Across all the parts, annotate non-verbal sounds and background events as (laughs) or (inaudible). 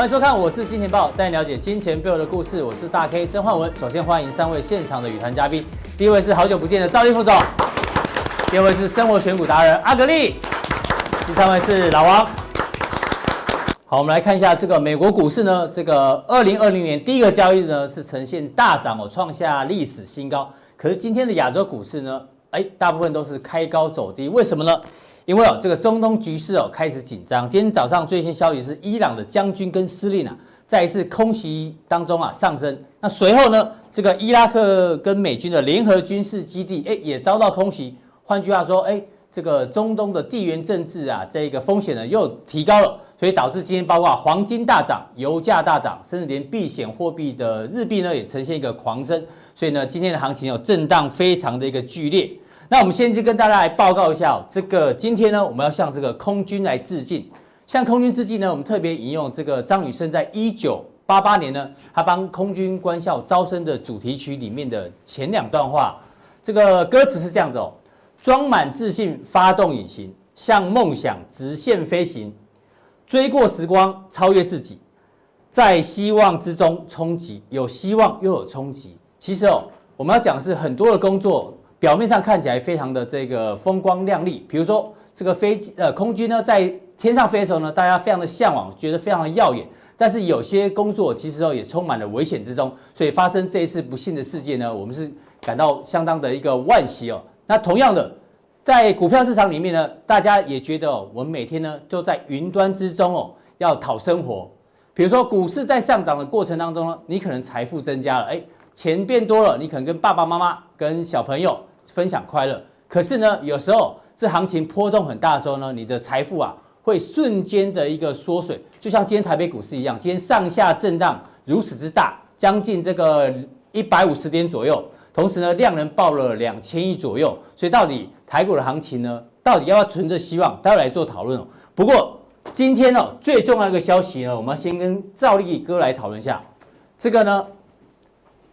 欢迎收看，我是金钱豹，带你了解金钱背后的故事。我是大 K 曾焕文。首先欢迎三位现场的与谈嘉宾，第一位是好久不见的赵立副总，第二位是生活选股达人阿格力，第三位是老王。好，我们来看一下这个美国股市呢，这个二零二零年第一个交易日呢是呈现大涨哦，创下历史新高。可是今天的亚洲股市呢，哎，大部分都是开高走低，为什么呢？因为哦，这个中东局势哦开始紧张。今天早上最新消息是，伊朗的将军跟司令啊，在一次空袭当中啊丧生。那随后呢，这个伊拉克跟美军的联合军事基地，哎，也遭到空袭。换句话说，哎，这个中东的地缘政治啊，这个风险呢又提高了，所以导致今天包括黄金大涨、油价大涨，甚至连避险货币的日币呢也呈现一个狂升。所以呢，今天的行情有震荡非常的一个剧烈。那我们先就跟大家来报告一下哦，这个今天呢，我们要向这个空军来致敬。向空军致敬呢，我们特别引用这个张雨生在一九八八年呢，他帮空军官校招生的主题曲里面的前两段话。这个歌词是这样子哦：装满自信，发动引擎，向梦想直线飞行，追过时光，超越自己，在希望之中冲击，有希望又有冲击。其实哦，我们要讲的是很多的工作。表面上看起来非常的这个风光亮丽，比如说这个飞机呃空军呢在天上飞的时候呢，大家非常的向往，觉得非常的耀眼。但是有些工作其实哦也充满了危险之中，所以发生这一次不幸的事件呢，我们是感到相当的一个惋惜哦。那同样的，在股票市场里面呢，大家也觉得哦，我们每天呢都在云端之中哦要讨生活。比如说股市在上涨的过程当中呢，你可能财富增加了，哎，钱变多了，你可能跟爸爸妈妈、跟小朋友。分享快乐，可是呢，有时候这行情波动很大的时候呢，你的财富啊会瞬间的一个缩水，就像今天台北股市一样，今天上下震荡如此之大，将近这个一百五十点左右，同时呢，量能爆了两千亿左右，所以到底台股的行情呢，到底要不要存着希望，待会来做讨论哦。不过今天呢，最重要的一个消息呢，我们要先跟兆立哥来讨论一下，这个呢，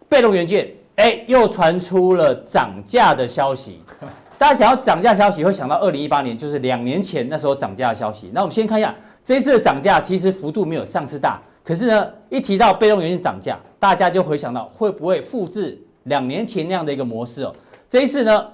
被动元件。哎，又传出了涨价的消息。(laughs) 大家想要涨价消息，会想到二零一八年，就是两年前那时候涨价的消息。那我们先看一下这一次的涨价，其实幅度没有上次大。可是呢，一提到被动元件涨价，大家就回想到会不会复制两年前那样的一个模式哦？这一次呢，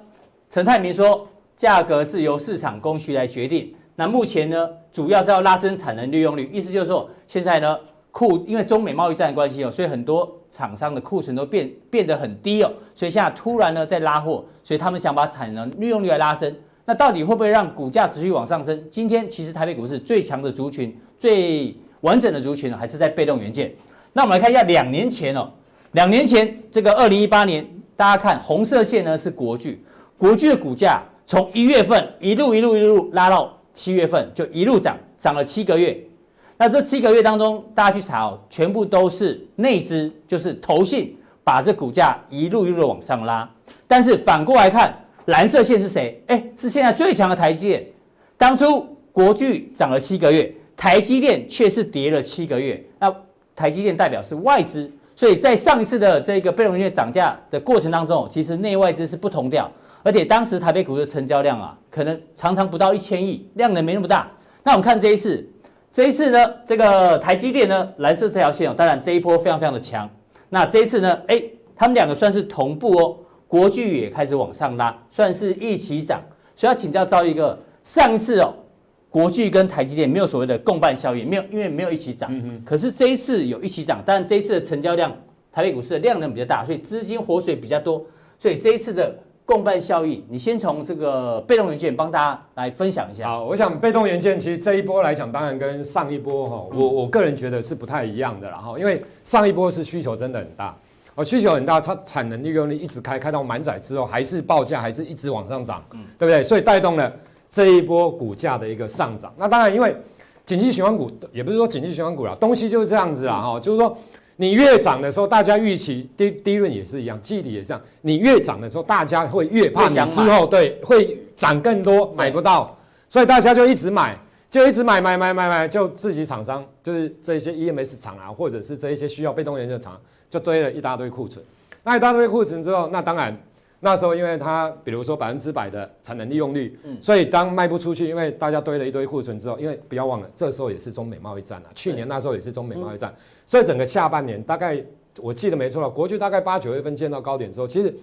陈泰铭说价格是由市场供需来决定。那目前呢，主要是要拉升产能利用率，意思就是说现在呢。库，因为中美贸易战的关系哦，所以很多厂商的库存都变变得很低哦，所以现在突然呢在拉货，所以他们想把产能利用率来拉升，那到底会不会让股价持续往上升？今天其实台北股市最强的族群、最完整的族群，还是在被动元件。那我们来看一下两年前哦，两年前这个二零一八年，大家看红色线呢是国巨，国巨的股价从一月份一路一路一路拉到七月份，就一路涨，涨了七个月。那这七个月当中，大家去查哦，全部都是内资，就是投信把这股价一路一路的往上拉。但是反过来看，蓝色线是谁？哎，是现在最强的台积电。当初国巨涨了七个月，台积电却是跌了七个月。那台积电代表是外资，所以在上一次的这个被动元件涨价的过程当中，其实内外资是不同调。而且当时台北股的成交量啊，可能常常不到一千亿，量能没那么大。那我们看这一次。这一次呢，这个台积电呢，蓝色这条线哦，当然这一波非常非常的强。那这一次呢，哎，他们两个算是同步哦，国巨也开始往上拉，算是一起涨。所以要请教赵一个，上一次哦，国巨跟台积电没有所谓的共伴效应，没有，因为没有一起涨。嗯哼。可是这一次有一起涨，但这一次的成交量，台北股市的量能比较大，所以资金活水比较多，所以这一次的。共伴效益，你先从这个被动元件帮大家来分享一下。好，我想被动元件其实这一波来讲，当然跟上一波哈，我我个人觉得是不太一样的啦哈，因为上一波是需求真的很大，哦，需求很大，它产能利用率一直开开到满载之后，还是报价还是一直往上涨，嗯，对不对？所以带动了这一波股价的一个上涨。那当然，因为景气循环股也不是说景气循环股啦，东西就是这样子啦哈，就是说。你越涨的时候，大家预期低低润也是一样，记忆体也是这样。你越涨的时候，大家会越怕你之后对会涨更多，买不到，所以大家就一直买，就一直买买买买买，就自己厂商就是这些 EMS 厂啊，或者是这一些需要被动元件厂，就堆了一大堆库存。那一大堆库存之后，那当然，那时候因为它比如说百分之百的产能利用率，嗯，所以当卖不出去，因为大家堆了一堆库存之后，因为不要忘了，这时候也是中美贸易战啊，去年那时候也是中美贸易战，所以整个下半年大概我记得没错了，国巨大概八九月份见到高点之后，其实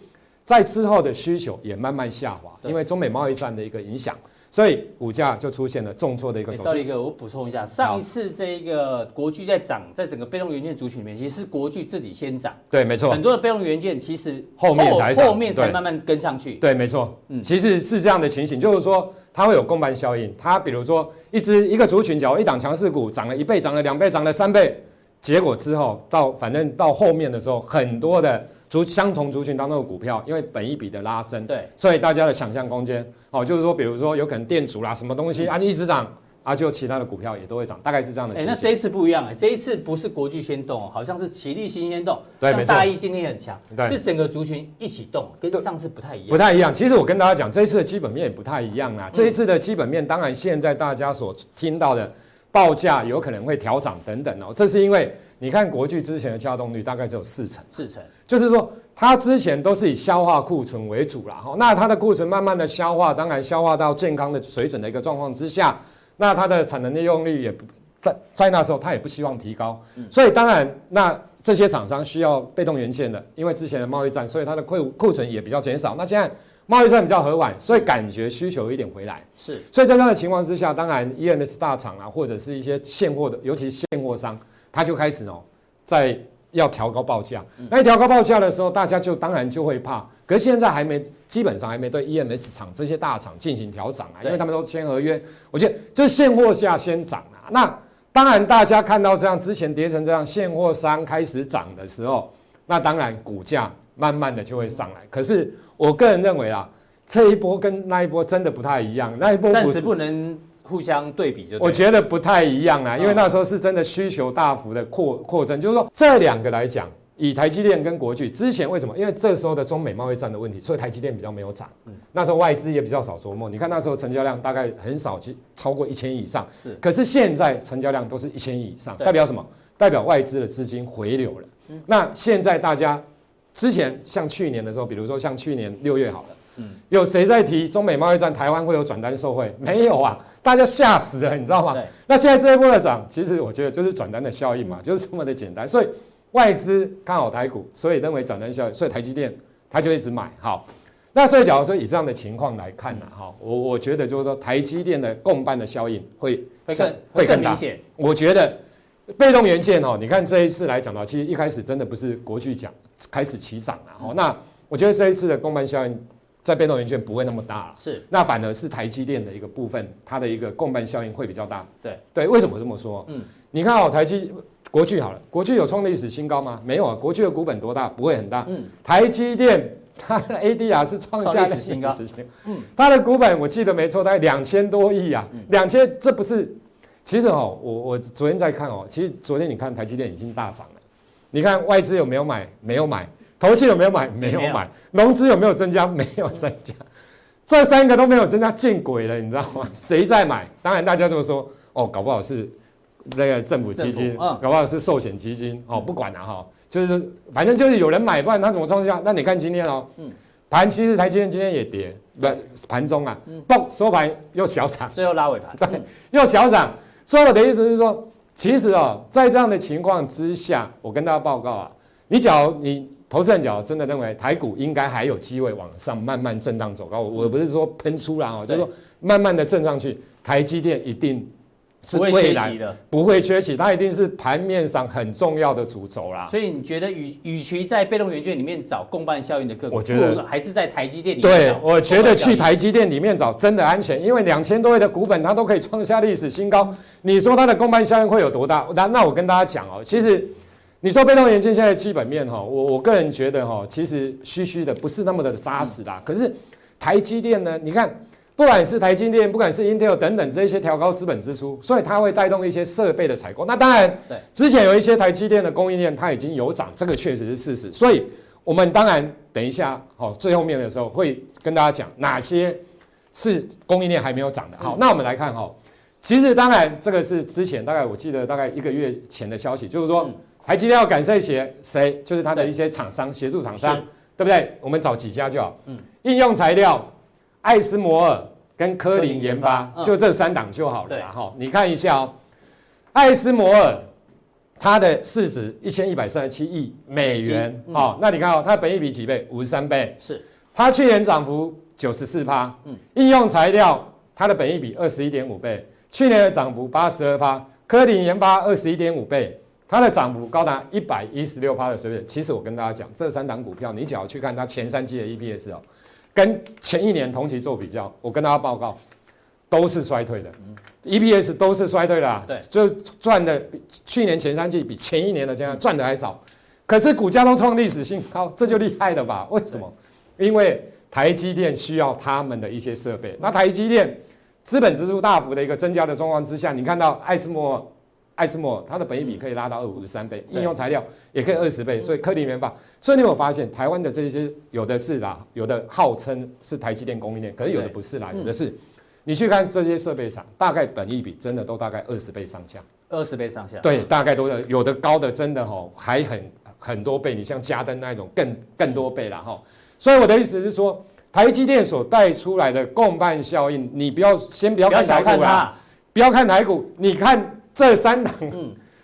在之后的需求也慢慢下滑，因为中美贸易战的一个影响。所以股价就出现了重挫的一个走势。赵立哥，我补充一下，上一次这个国巨在涨，在整个被动元件族群里面，其实是国巨自己先涨。对，没错。很多的被动元件其实后面才后面才慢慢跟上去。对，没错。嗯，其实是这样的情形，就是说它会有共伴效应。它比如说一只一个族群，假如一档强势股涨了一倍，涨了两倍，涨了三倍，结果之后到反正到后面的时候，很多的。族相同族群当中的股票，因为本一比的拉升，对，所以大家的想象空间，哦，就是说，比如说有可能电阻啦，什么东西啊，一直涨，啊，就其他的股票也都会涨，大概是这样的。哎，那这一次不一样哎，这一次不是国巨先动，好像是奇力新先动，对，没错。大一今天很强，对，是整个族群一起动，跟上次不太一样。不太一样。其实我跟大家讲，这一次的基本面也不太一样啊。这一次的基本面，当然现在大家所听到的报价有可能会调涨等等哦，这是因为。你看国巨之前的稼动率大概只有四成，四成，就是说它之前都是以消化库存为主啦，哈，那它的库存慢慢的消化，当然消化到健康的水准的一个状况之下，那它的产能利用率也不在在那时候它也不希望提高，所以当然那这些厂商需要被动元件的，因为之前的贸易战，所以它的库库存也比较减少。那现在贸易战比较和缓，所以感觉需求有一点回来，是，所以在这样的情况之下，当然 EMS 大厂啊，或者是一些现货的，尤其是现货商。他就开始哦，在要调高报价。那调高报价的时候，大家就当然就会怕。可是现在还没，基本上还没对 EMS 厂这些大厂进行调涨啊，因为他们都签合约。我觉得就现货价先涨啊。那当然大家看到这样之前跌成这样，现货商开始涨的时候，那当然股价慢慢的就会上来。可是我个人认为啊，这一波跟那一波真的不太一样。那一波暂时不能。互相对比就，我觉得不太一样啊，因为那时候是真的需求大幅的扩扩增，就是说这两个来讲，以台积电跟国巨之前为什么？因为这时候的中美贸易战的问题，所以台积电比较没有涨。嗯，那时候外资也比较少琢磨。你看那时候成交量大概很少，超过一千亿以上。是，可是现在成交量都是一千亿以上，代表什么？代表外资的资金回流了。嗯，那现在大家之前像去年的时候，比如说像去年六月好了，嗯，有谁在提中美贸易战，台湾会有转单受惠？没有啊。大家吓死了，你知道吗？那现在这一波的涨，其实我觉得就是转单的效应嘛，就是这么的简单。所以外资看好台股，所以认为转单效应，所以台积电它就一直买。好，那所以假如说以这样的情况来看呢，哈，我我觉得就是说台积电的共伴的效应会会更会更明显。我觉得被动元件哦，你看这一次来讲到，其实一开始真的不是国巨讲开始起涨了。哦，那我觉得这一次的共伴效应。在被动元件不会那么大了，是，那反而是台积电的一个部分，它的一个共伴效应会比较大。对对，为什么这么说？嗯，你看哦，台积国巨好了，国巨有创历史新高吗？没有啊，国巨的股本多大？不会很大。嗯，台积电它的 ADR 是创下历史新高。嗯，它的股本我记得没错，大概两千多亿啊，两千，这不是？其实哦，我我昨天在看哦，其实昨天你看台积电已经大涨了，你看外资有没有买？没有买。投信有没有买？没有买。融资有没有增加？没有增加。这三个都没有增加，见鬼了，你知道吗？(laughs) 谁在买？当然大家都说，哦，搞不好是那个政府基金，搞不好是寿险基金，哦，不管了哈，就是反正就是有人买，不然他怎么创下？那你看今天哦，盘其实台积电今天也跌，不，盘中啊，嘣，收盘又小涨，最后拉尾盘，对，又小涨。所以我的意思是说，其实哦，在这样的情况之下，我跟大家报告啊，你假如你。投资人角真的认为台股应该还有机会往上慢慢震荡走高，我不是说喷出来哦，就是说慢慢的震上去，台积电一定是未来的不会缺席，它一定是盘面上很重要的主轴啦。所以你觉得与与其在被动元件里面找共伴效应的个股，我觉得还是在台积电里面。对，我觉得去台积电里面找真的安全，因为两千多亿的股本它都可以创下历史新高，你说它的共伴效应会有多大？那那我跟大家讲哦，其实。你说被动元件现在基本面哈，我我个人觉得哈，其实虚虚的，不是那么的扎实啦。可是台积电呢？你看，不管是台积电，不管是 Intel 等等这些调高资本支出，所以它会带动一些设备的采购。那当然，对，之前有一些台积电的供应链它已经有涨，这个确实是事实。所以我们当然等一下好最后面的时候会跟大家讲哪些是供应链还没有涨的。好，那我们来看哈，其实当然这个是之前大概我记得大概一个月前的消息，就是说。台积电要赶谁？谁？谁？就是它的一些厂商协助厂商，对不对不对？我们找几家就好。嗯，应用材料、艾斯摩尔跟科林研发，就这三档就好了。哈，你看一下哦，艾斯摩尔它的市值一千一百三十七亿美元。哦，那你看哦，它的本益比几倍？五十三倍。是。它去年涨幅九十四趴。嗯。应用材料它的本益比二十一点五倍，去年的涨幅八十二趴。科林研发二十一点五倍。它的涨幅高达一百一十六趴的水准。其实我跟大家讲，这三档股票，你只要去看它前三季的 EPS 哦，跟前一年同期做比较，我跟大家报告，都是衰退的，EPS 都是衰退的就赚的比去年前三季比前一年的这样赚的还少，可是股价都创历史新高，这就厉害了吧？为什么？因为台积电需要他们的一些设备。那台积电资本支出大幅的一个增加的状况之下，你看到艾斯摩尔。艾斯莫它的本益比可以拉到二五十三倍，应用材料也可以二十倍，所以科林研发，所以你有没有发现台湾的这些有的是啦，有的号称是台积电供应链，可是有的不是啦，有的是，你去看这些设备厂，大概本益比真的都大概二十倍上下，二十倍上下，对，大概都有，有的高的真的吼还很很多倍，你像嘉登那一种更更多倍了哈，所以我的意思是说，台积电所带出来的共伴效应，你不要先不要看台股啦，不要看台股，你看。这三档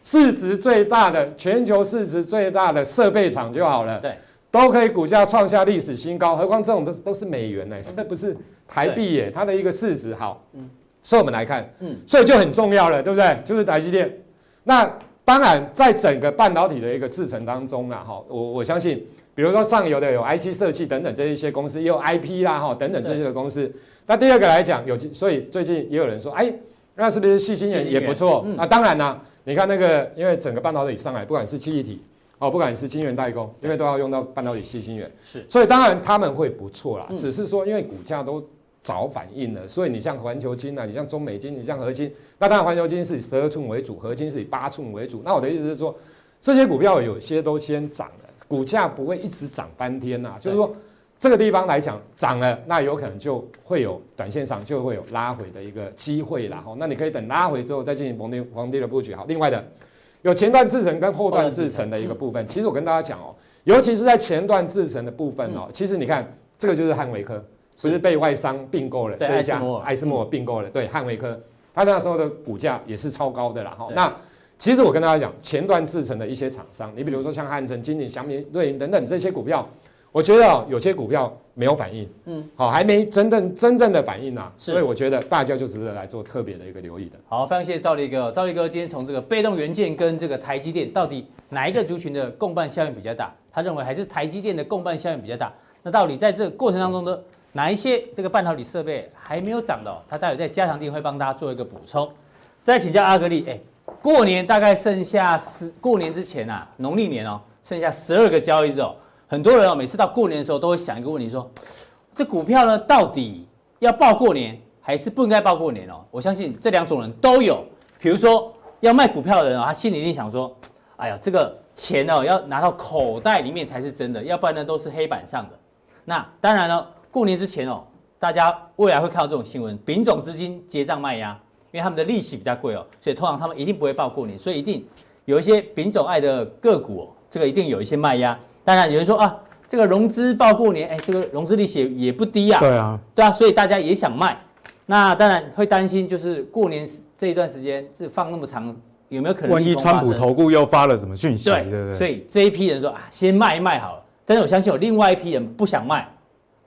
市值最大的、全球市值最大的设备厂就好了，对，都可以股价创下历史新高。何况这种都是都是美元呢，这不是台币耶，它的一个市值好。嗯，所以我们来看，嗯，所以就很重要了，对不对？就是台积电。那当然，在整个半导体的一个制程当中啊，哈，我我相信，比如说上游的有 IC 设计等等这一些公司，也有 IP 啦，哈，等等这些的公司。那第二个来讲，有所以最近也有人说，哎。那是不是细晶圆也不错？嗯、啊，当然啦、啊，你看那个，因为整个半导体上来，不管是记忆体哦，不管是晶圆代工，因为都要用到半导体细晶圆，是，所以当然他们会不错啦。嗯、只是说，因为股价都早反应了，所以你像环球金啊，你像中美金，你像合晶，那当然环球金是以十二寸为主，合晶是以八寸为主。那我的意思是说，这些股票有些都先涨了，股价不会一直涨翻天呐、啊，就是说。这个地方来讲涨了，那有可能就会有短线上就会有拉回的一个机会啦。吼，那你可以等拉回之后再进行逢低逢低的布局。好，另外的有前段制程跟后段制程的一个部分。其实我跟大家讲哦，尤其是在前段制程的部分哦，其实你看这个就是汉维科，不是被外商并购了这一家艾斯摩尔并购了，对汉维科，它那时候的股价也是超高的啦。哈，那其实我跟大家讲，前段制成的一些厂商，你比如说像汉城、金鼎、祥明、瑞银等等这些股票。我觉得有些股票没有反应，嗯，好，还没真正真正的反应啊，所以我觉得大家就值得来做特别的一个留意的。好，非常谢谢赵立哥，赵立哥今天从这个被动元件跟这个台积电到底哪一个族群的共伴效应比较大？他认为还是台积电的共伴效应比较大。那到底在这个过程当中的哪一些这个半导体设备还没有涨的？他待会在加强地会帮大家做一个补充。再请教阿格力，哎，过年大概剩下十，过年之前啊，农历年哦，剩下十二个交易日哦。很多人哦，每次到过年的时候都会想一个问题：说这股票呢，到底要报过年还是不应该报过年哦？我相信这两种人都有。比如说要卖股票的人啊，他心里一定想说：哎呀，这个钱哦，要拿到口袋里面才是真的，要不然呢都是黑板上的。那当然了，过年之前哦，大家未来会看到这种新闻：丙种资金结账卖压，因为他们的利息比较贵哦，所以通常他们一定不会报过年，所以一定有一些丙种爱的个股哦，这个一定有一些卖压。当然有人说啊，这个融资报过年，哎，这个融资利息也不低啊。对啊，对啊，所以大家也想卖。那当然会担心，就是过年这一段时间是放那么长，有没有可能？万一川普投顾又发了什么讯息？对对对。所以这一批人说啊，先卖一卖好了。但是我相信有另外一批人不想卖，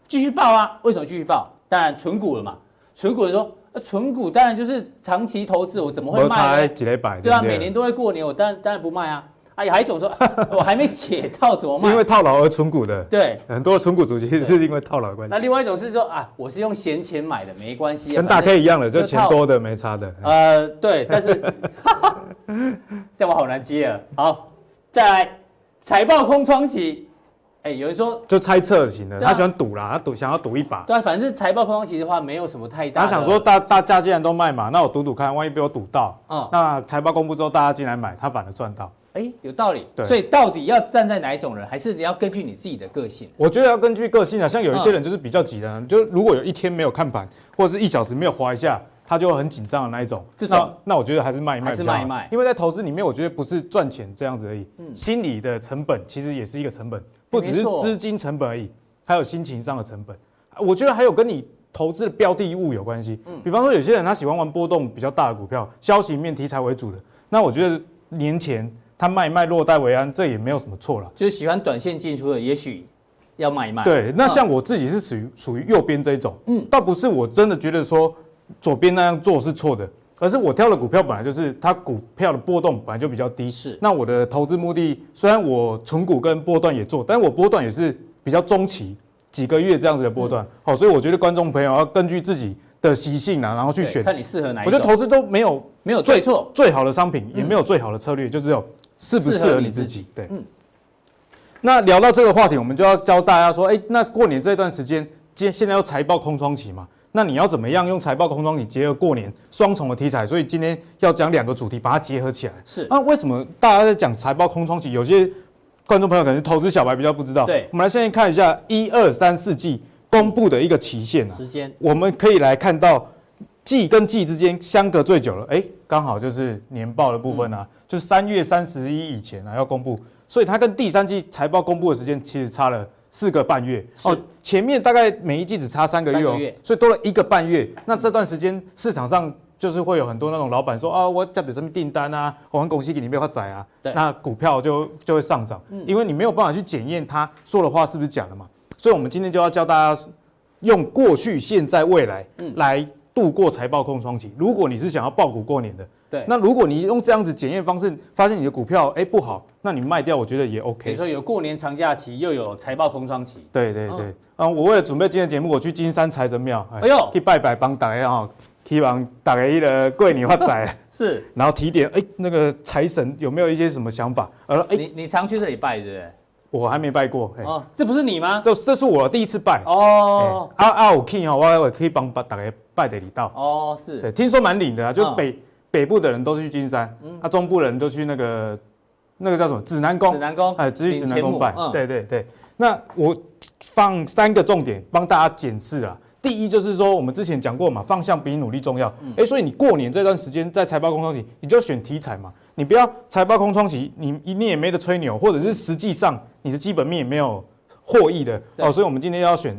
继续报啊。为什么继续报？当然存股了嘛。存股的说，那存股当然就是长期投资，我怎么会卖呢？对啊，每年都会过年，我当然当然不卖啊。哎，还有一种说，(laughs) 我还没解套怎么卖？因为套牢而存股的，对，很多存股主其实是因为套牢关系。那另外一种是说啊，我是用闲钱买的，没关系，跟大 K 一样的，就钱多的没差的。呃，对，但是 (laughs) 这样我好难接啊。好，再来财报空窗期，哎，有人说就猜测型的，他喜欢赌啦，他赌想要赌一把。对啊，反正财报空窗期的话，没有什么太大。他想说大大家既然都卖嘛，那我赌赌看，万一被我赌到，嗯，那财报公布之后大家进来买，他反而赚到。哎，有道理。对，所以到底要站在哪一种人，还是你要根据你自己的个性？我觉得要根据个性啊。像有一些人就是比较急的，嗯、就如果有一天没有看盘，或者是一小时没有划一下，他就会很紧张的那一种。这种那，那我觉得还是卖一卖。还是卖一卖。因为在投资里面，我觉得不是赚钱这样子而已。嗯。心理的成本其实也是一个成本，不只是资金成本而已，还有心情上的成本。我觉得还有跟你投资的标的物有关系。嗯，比方说有些人他喜欢玩波动比较大的股票，消息面题材为主的，那我觉得年前他卖一卖落袋为安，这也没有什么错了。就是喜欢短线进出的，也许要卖一卖。对，那像我自己是属于属于右边这一种，嗯，倒不是我真的觉得说左边那样做是错的。而是我挑的股票本来就是它股票的波动本来就比较低，是。那我的投资目的虽然我存股跟波段也做，但我波段也是比较中期几个月这样子的波段。好，所以我觉得观众朋友要根据自己的习性啊，然后去选，看你适合哪一种。我觉得投资都没有没有对错，最好的商品也没有最好的策略，就只有适不适合你自己。对，嗯。那聊到这个话题，我们就要教大家说，哎，那过年这段时间，今现在要财报空窗期嘛。那你要怎么样用财报空窗期结合过年双重的题材？所以今天要讲两个主题，把它结合起来。是。那为什么大家在讲财报空窗期？有些观众朋友可能是投资小白比较不知道。对。我们来现在看一下一二三四季公布的一个期限啊。时间。我们可以来看到季跟季之间相隔最久了，哎，刚好就是年报的部分啊，就是三月三十一以前啊要公布，所以它跟第三季财报公布的时间其实差了。四个半月哦，前面大概每一季只差三个月哦，所以多了一个半月。那这段时间市场上就是会有很多那种老板说啊，我这边什么订单啊，我们公司给你没有发载啊，那股票就就会上涨，因为你没有办法去检验他说的话是不是假的嘛。所以我们今天就要教大家用过去、现在、未来来度过财报空窗期。如果你是想要爆股过年的。对，那如果你用这样子检验方式，发现你的股票哎不好，那你卖掉，我觉得也 OK。你说有过年长假期，又有财报空窗期。对对对，啊，我为了准备今天节目，我去金山财神庙，哎呦，去拜拜帮大家哈，希望大家一个过年发财。(laughs) 是，然后提点哎，那个财神有没有一些什么想法？呃，哎，你你常去这里拜对不对？我还没拜过。哦，这不是你吗？这这是我第一次拜。哦，啊啊，我可以哈，我我可以帮把大家拜的礼道。哦，是。对，听说蛮灵的啊，就北。北部的人都是去金山，嗯，啊，中部的人都去那个那个叫什么指南宫，指南宫，哎，只去指南宫拜，嗯、对对对。那我放三个重点帮大家检视啊。第一就是说，我们之前讲过嘛，方向比努力重要。哎、所以你过年这段时间在财报空窗期，你就选题材嘛，你不要财报空窗期，你你也没得吹牛，或者是实际上你的基本面也没有获益的哦。所以我们今天要选。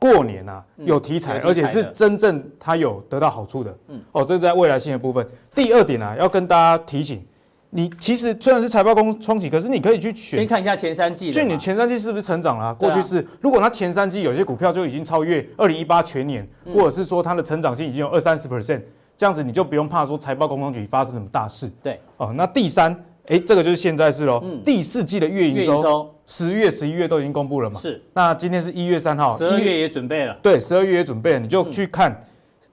过年啊，有题材，而且是真正它有得到好处的。嗯，哦，这是在未来性的部分。第二点啊，要跟大家提醒，你其实虽然是财报空窗期，可是你可以去选，先看一下前三季。就你前三季是不是成长了啊？过去是，如果它前三季有些股票就已经超越二零一八全年，或者是说它的成长性已经有二三十 percent，这样子你就不用怕说财报空窗期发生什么大事。对，哦，那第三。哎，这个就是现在是喽。嗯，第四季的月营收，十月、十一月都已经公布了嘛？是。那今天是一月三号，十二月也准备了。对，十二月也准备了，你就去看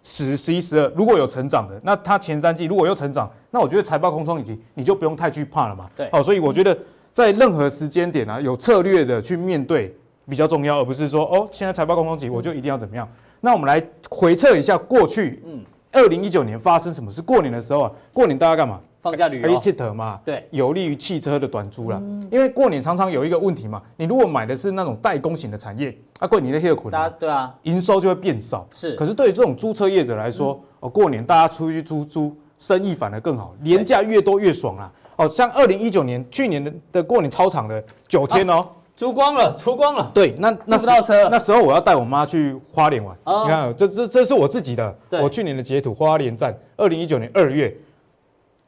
十、十一、十二，如果有成长的，那它前三季如果有成长，那我觉得财报空窗期你就不用太惧怕了嘛。对。好，所以我觉得在任何时间点啊，有策略的去面对比较重要，而不是说哦，现在财报空窗期我就一定要怎么样。那我们来回测一下过去，嗯，二零一九年发生什么事？过年的时候啊，过年大家干嘛？放假旅游，嘛？对，有利于汽车的短租了。嗯、因为过年常常有一个问题嘛，你如果买的是那种代工型的产业，啊，过年的黑苦呢，对啊，营收就会变少。是，可是对于这种租车业者来说，嗯、哦，过年大家出去租租，生意反而更好，年假越多越爽啊。哦，像二零一九年去年的的过年超长的九天哦，啊、租光了，租光了。对，那那不到车，那时候我要带我妈去花莲玩。哦、你看，这这这是我自己的，我去年的截图，花莲站，二零一九年二月。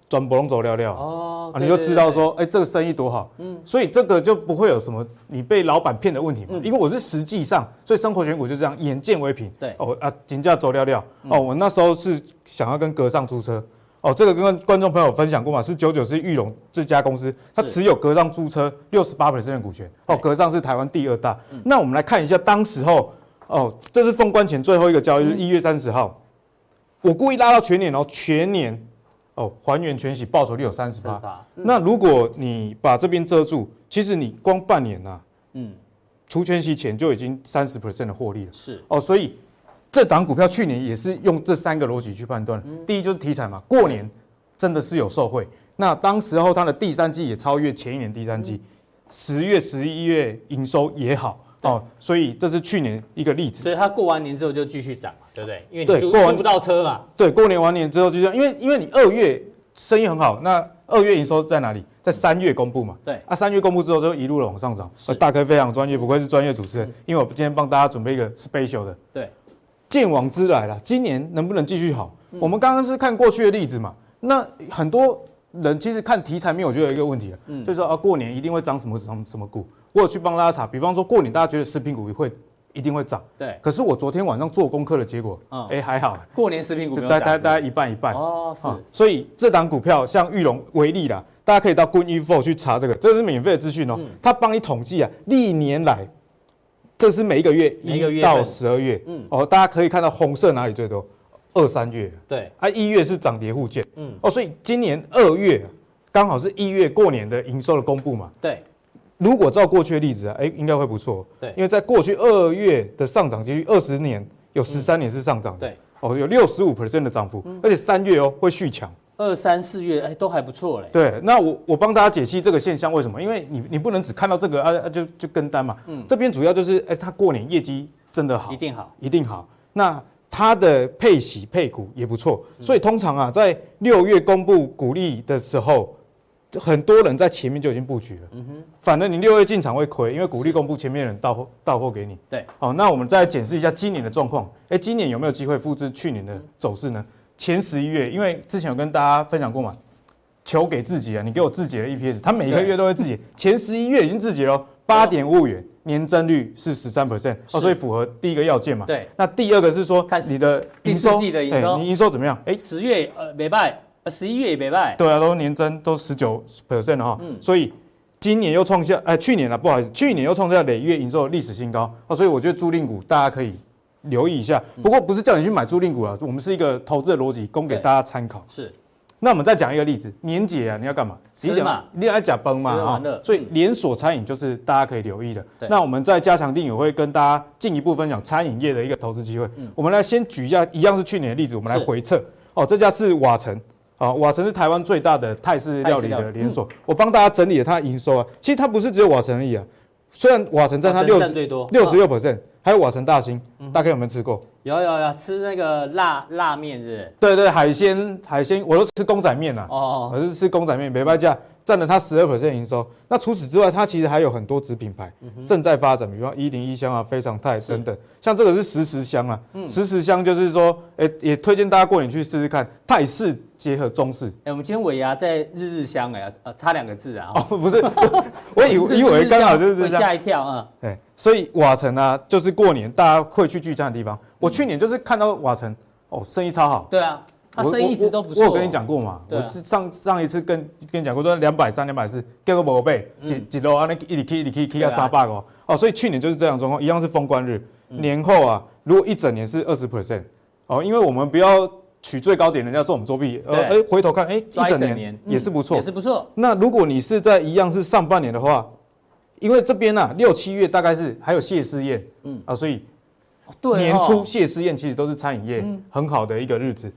转不拢走了了。哦，啊，你就知道说，哎，这个生意多好，嗯，所以这个就不会有什么你被老板骗的问题嘛，因为我是实际上，所以生活选股就这样，眼见为凭，对，哦啊，金价走了了，哦，我那时候是想要跟格上租车，哦，这个跟观众朋友分享过嘛，是九九是裕隆这家公司，它持有格上租车六十八%的股权，哦，格上是台湾第二大，那我们来看一下当时候，哦，这是封关前最后一个交易日，一月三十号，我故意拉到全年哦，全年。哦，还原全息报酬率有三十八。那如果你把这边遮住，其实你光半年呐、啊，嗯，除全息前就已经三十 percent 的获利了。是哦，所以这档股票去年也是用这三个逻辑去判断。嗯、第一就是题材嘛，过年真的是有受惠。那当时候它的第三季也超越前一年第三季，十、嗯、月、十一月营收也好。哦，所以这是去年一个例子。所以它过完年之后就继续涨嘛，对不对？因为你过完不到车嘛。对，过年完年之后就这样，因为因为你二月生意很好，那二月营收在哪里？在三月公布嘛。对啊，三月公布之后就一路的往上涨。大哥非常专业，不愧是专业主持人，因为我今天帮大家准备一个 special 的。对，鉴往之来了，今年能不能继续好？我们刚刚是看过去的例子嘛。那很多人其实看题材面，我觉得有一个问题啊，就是说啊，过年一定会涨什么什么什么股。我有去帮大家查，比方说过年大家觉得食品股会一定会涨，对。可是我昨天晚上做功课的结果，嗯，哎还好，(laughs) 过年食品股大大大概一半一半哦，是。所以这档股票像玉龙为例啦，大家可以到 Good Info 去查这个，这是免费的资讯哦。他帮你统计啊，历年来，这是每一个月一到十二月，嗯，哦，大家可以看到红色哪里最多，二三月，对，啊一月是涨跌互见，嗯，哦，所以今年二月刚好是一月过年的营收的公布嘛，对。如果照过去的例子啊，哎，应该会不错。对，因为在过去二月的上涨几率，二十年有十三年是上涨的。对，哦，有六十五 percent 的涨幅，而且三月哦会续强。二三四月哎都还不错嘞。对，那我我帮大家解析这个现象为什么？因为你你不能只看到这个啊啊就就跟单嘛。嗯。这边主要就是哎，它过年业绩真的好，一定好，一定好。那它的配息配股也不错，所以通常啊，在六月公布股利的时候。很多人在前面就已经布局了，嗯哼，反正你六月进场会亏，因为股利公布前面的人到货到货给你，对，好，那我们再检视一下今年的状况，哎，今年有没有机会复制去年的走势呢？前十一月，因为之前有跟大家分享过嘛，求给自己啊，你给我自己的 EPS，他每一个月都会自己，前十一月已经自己了，八点五五元，年增率是十三 percent，哦，所以符合第一个要件嘛，对，那第二个是说你的营收，你营收怎么样？哎，十月呃没败。十一月也没败，对啊，都年增都十九 percent 了哈，嗯，所以今年又创下，哎，去年了，不好意思，去年又创下累月营收历史新高。哦，所以我觉得租赁股大家可以留意一下，不过不是叫你去买租赁股啊，我们是一个投资的逻辑，供给大家参考。是，那我们再讲一个例子，年节啊，你要干嘛？吃嘛，你要讲崩嘛啊，所以连锁餐饮就是大家可以留意的。那我们在加强錠也会跟大家进一步分享餐饮业的一个投资机会。我们来先举一下，一样是去年的例子，我们来回测哦，这家是瓦城。啊，瓦城是台湾最大的泰式料理的连锁。我帮大家整理了它的营收啊，其实它不是只有瓦城而已啊。虽然瓦城占它六十六十六 percent，还有瓦城大兴，大概有没有吃过？有有有，吃那个辣辣面是不是？对对，海鲜海鲜，我都吃公仔面呐。哦，我是吃公仔面，没卖价。占了它十二 percent 营收，那除此之外，它其实还有很多子品牌正在发展，比方一零一香啊、非常泰等等，像这个是时时香啊，时时香就是说，哎，也推荐大家过年去试试看泰式结合中式。哎，我们今天尾牙在日日香哎，呃，差两个字啊。哦，不是，(laughs) 我以为以为刚好就是。吓一跳啊。哎，所以瓦城啊，就是过年大家会去聚餐的地方。我去年就是看到瓦城，哦，生意超好。对啊。他生意一直都不错。我有跟你讲过嘛，我是上上一次跟跟你讲过说两百三、两百四，结果没背，几几楼啊？那一里 K 一里 K K 要三百个哦，所以去年就是这样状况，一样是封关日，年后啊，如果一整年是二十 percent 哦，因为我们不要取最高点，人家说我们作弊，呃，哎，回头看，哎，一整年也是不错，也是不错。那如果你是在一样是上半年的话，因为这边呢六七月大概是还有谢师宴，嗯。啊，所以年初谢师宴其实都是餐饮业很好的一个日子。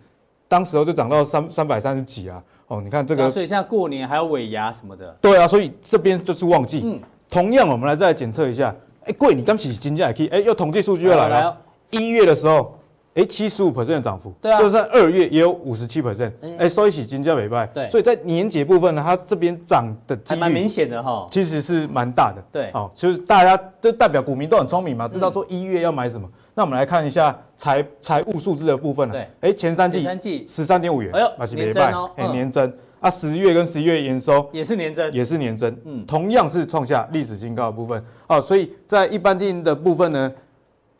当时候就涨到三三百三十几啊，哦，你看这个，所以现在过年还有尾牙什么的，对啊，所以这边就是旺季。嗯，同样我们来再来检测一下，哎，贵，你刚起金价也可以，哎，又统计数据又来了，一月的时候，哎，七十五 percent 的涨幅，对啊，就算二月也有五十七 percent，哎，所以起金价没败，对，所以在年节部分呢，它这边涨的几率蛮明显的哈，其实是蛮大的，对，哦，就是大家就代表股民都很聪明嘛，知道说一月要买什么。那我们来看一下财财务数字的部分了。对，哎，前三季十三点五元，哎呦，年增哦，哎，年增。啊，十月跟十一月营收也是年增，也是年增，嗯，同样是创下历史新高的部分。哦，所以在一般定的部分呢，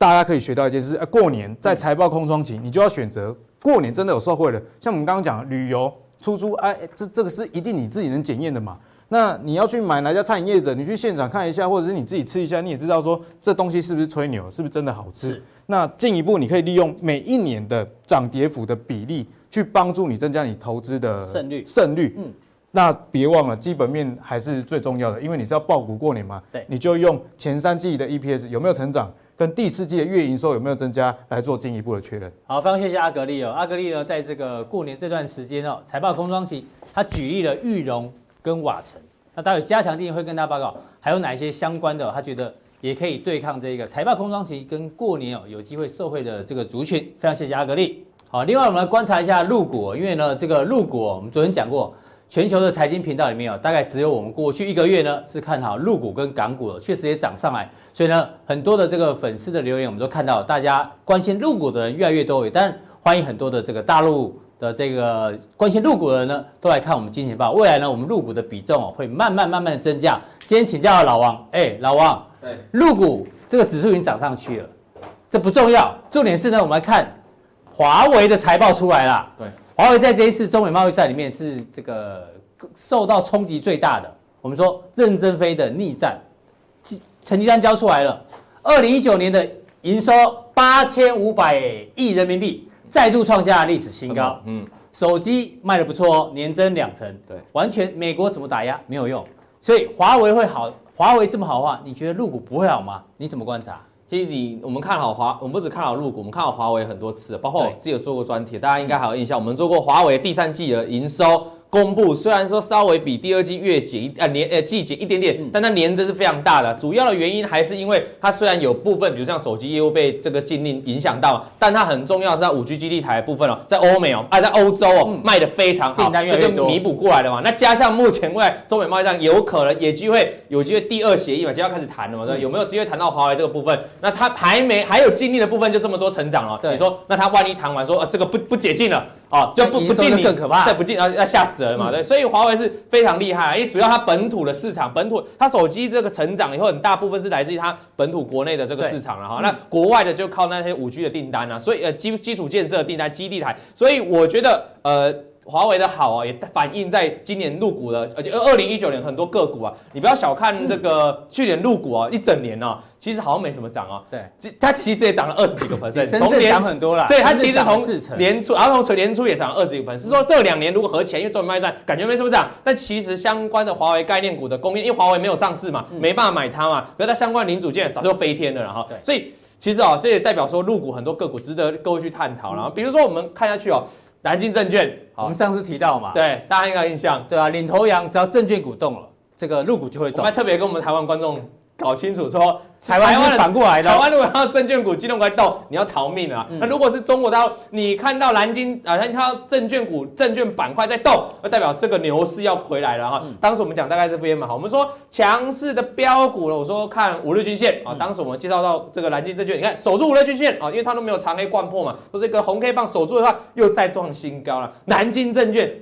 大家可以学到一件事，过年在财报空窗期，你就要选择过年真的有受惠的，像我们刚刚讲旅游、出租，哎，这这个是一定你自己能检验的嘛。那你要去买哪家餐饮业者？你去现场看一下，或者是你自己吃一下，你也知道说这东西是不是吹牛，是不是真的好吃？那进一步，你可以利用每一年的涨跌幅的比例，去帮助你增加你投资的胜率。胜率，嗯，那别忘了基本面还是最重要的，因为你是要爆股过年嘛。对，你就用前三季的 EPS 有没有成长，跟第四季的月营收有没有增加来做进一步的确认。好，非常谢谢阿格力哦。阿格力呢，在这个过年这段时间哦，财报空窗期，他举例了裕隆。跟瓦城，那待会加强錠会跟大家报告，还有哪一些相关的，他觉得也可以对抗这个财报空窗期跟过年哦有机会受惠的这个族群。非常谢谢阿格力。好，另外我们来观察一下陆股，因为呢这个陆股我们昨天讲过，全球的财经频道里面哦，大概只有我们过去一个月呢是看好陆股跟港股的，确实也涨上来。所以呢，很多的这个粉丝的留言，我们都看到，大家关心陆股的人越来越多。当然，欢迎很多的这个大陆的这个关心陆股的人呢，都来看我们金钱报。未来呢，我们陆股的比重哦，会慢慢慢慢的增加。今天请教老王，哎，老王，对，陆股这个指数已经涨上去了，这不重要，重点是呢，我们来看华为的财报出来了。对。华为在这一次中美贸易战里面是这个受到冲击最大的。我们说任正非的逆战，成绩单交出来了。二零一九年的营收八千五百亿人民币，再度创下历史新高。嗯，手机卖的不错哦，年增两成。对，完全美国怎么打压没有用，所以华为会好。华为这么好的话，你觉得入股不会好吗？你怎么观察？其实你我们看好华，我们不止看好入股，我们看好华为很多次，包括我自己有做过专题，大家应该还有印象，我们做过华为第三季的营收。公布虽然说稍微比第二季月减一啊年呃季减一点点，但它年增是非常大的。主要的原因还是因为它虽然有部分，比如像手机业务被这个禁令影响到，但它很重要是在五 G 基地台的部分哦，在欧美哦啊在欧洲哦卖的非常好，订单越多，弥补过来的嘛。那加上目前未来中美贸易战有可能也机会有机会第二协议嘛，就要开始谈了嘛，对，有没有机会谈到华为这个部分？那它还没还有禁令的部分就这么多成长了，对，你说那它万一谈完说啊这个不不解禁了？哦，就不不进你更可怕，对，不进，然后要吓死人嘛，对，所以华为是非常厉害，因为主要它本土的市场，本土它手机这个成长以后，很大部分是来自于它本土国内的这个市场了哈，那国外的就靠那些五 G 的订单啊，所以呃基基础建设订单基地台，所以我觉得呃。华为的好啊，也反映在今年入股的，而且二零一九年很多个股啊，你不要小看这个去年入股啊，一整年啊，其实好像没什么涨啊。对，它其实也涨了二十几个 percent，从年涨很多了。对，它其实从年初，然后从年初也涨了二十几个 percent，是说这两年如果合起来，因为中美贸易战感觉没什么涨，但其实相关的华为概念股的供应，因为华为没有上市嘛，没办法买它嘛，可是它相关的零组件早就飞天了，然后，所以其实啊，这也代表说入股很多个股值得各位去探讨。然后，比如说我们看下去哦。南京证券，好，我们上次提到嘛，对，大家应该有印象，对啊，领头羊，只要证券股动了，这个入股就会动。我们还特别跟我们台湾观众搞清楚说，台湾是反过来的，台湾如果要证券股、金融股动，你要逃命啊。嗯、那如果是中国大陆，你看到南京啊，看到证券股、证券板块在动，那代表这个牛市要回来了哈。嗯、当时我们讲大概这边嘛，好，我们说强势的标股了，我说看五日均线啊。当时我们介绍到这个南京证券，你看守住五日均线啊，因为它都没有长黑贯破嘛，说这个红 K 棒守住的话，又再创新高了。南京证券。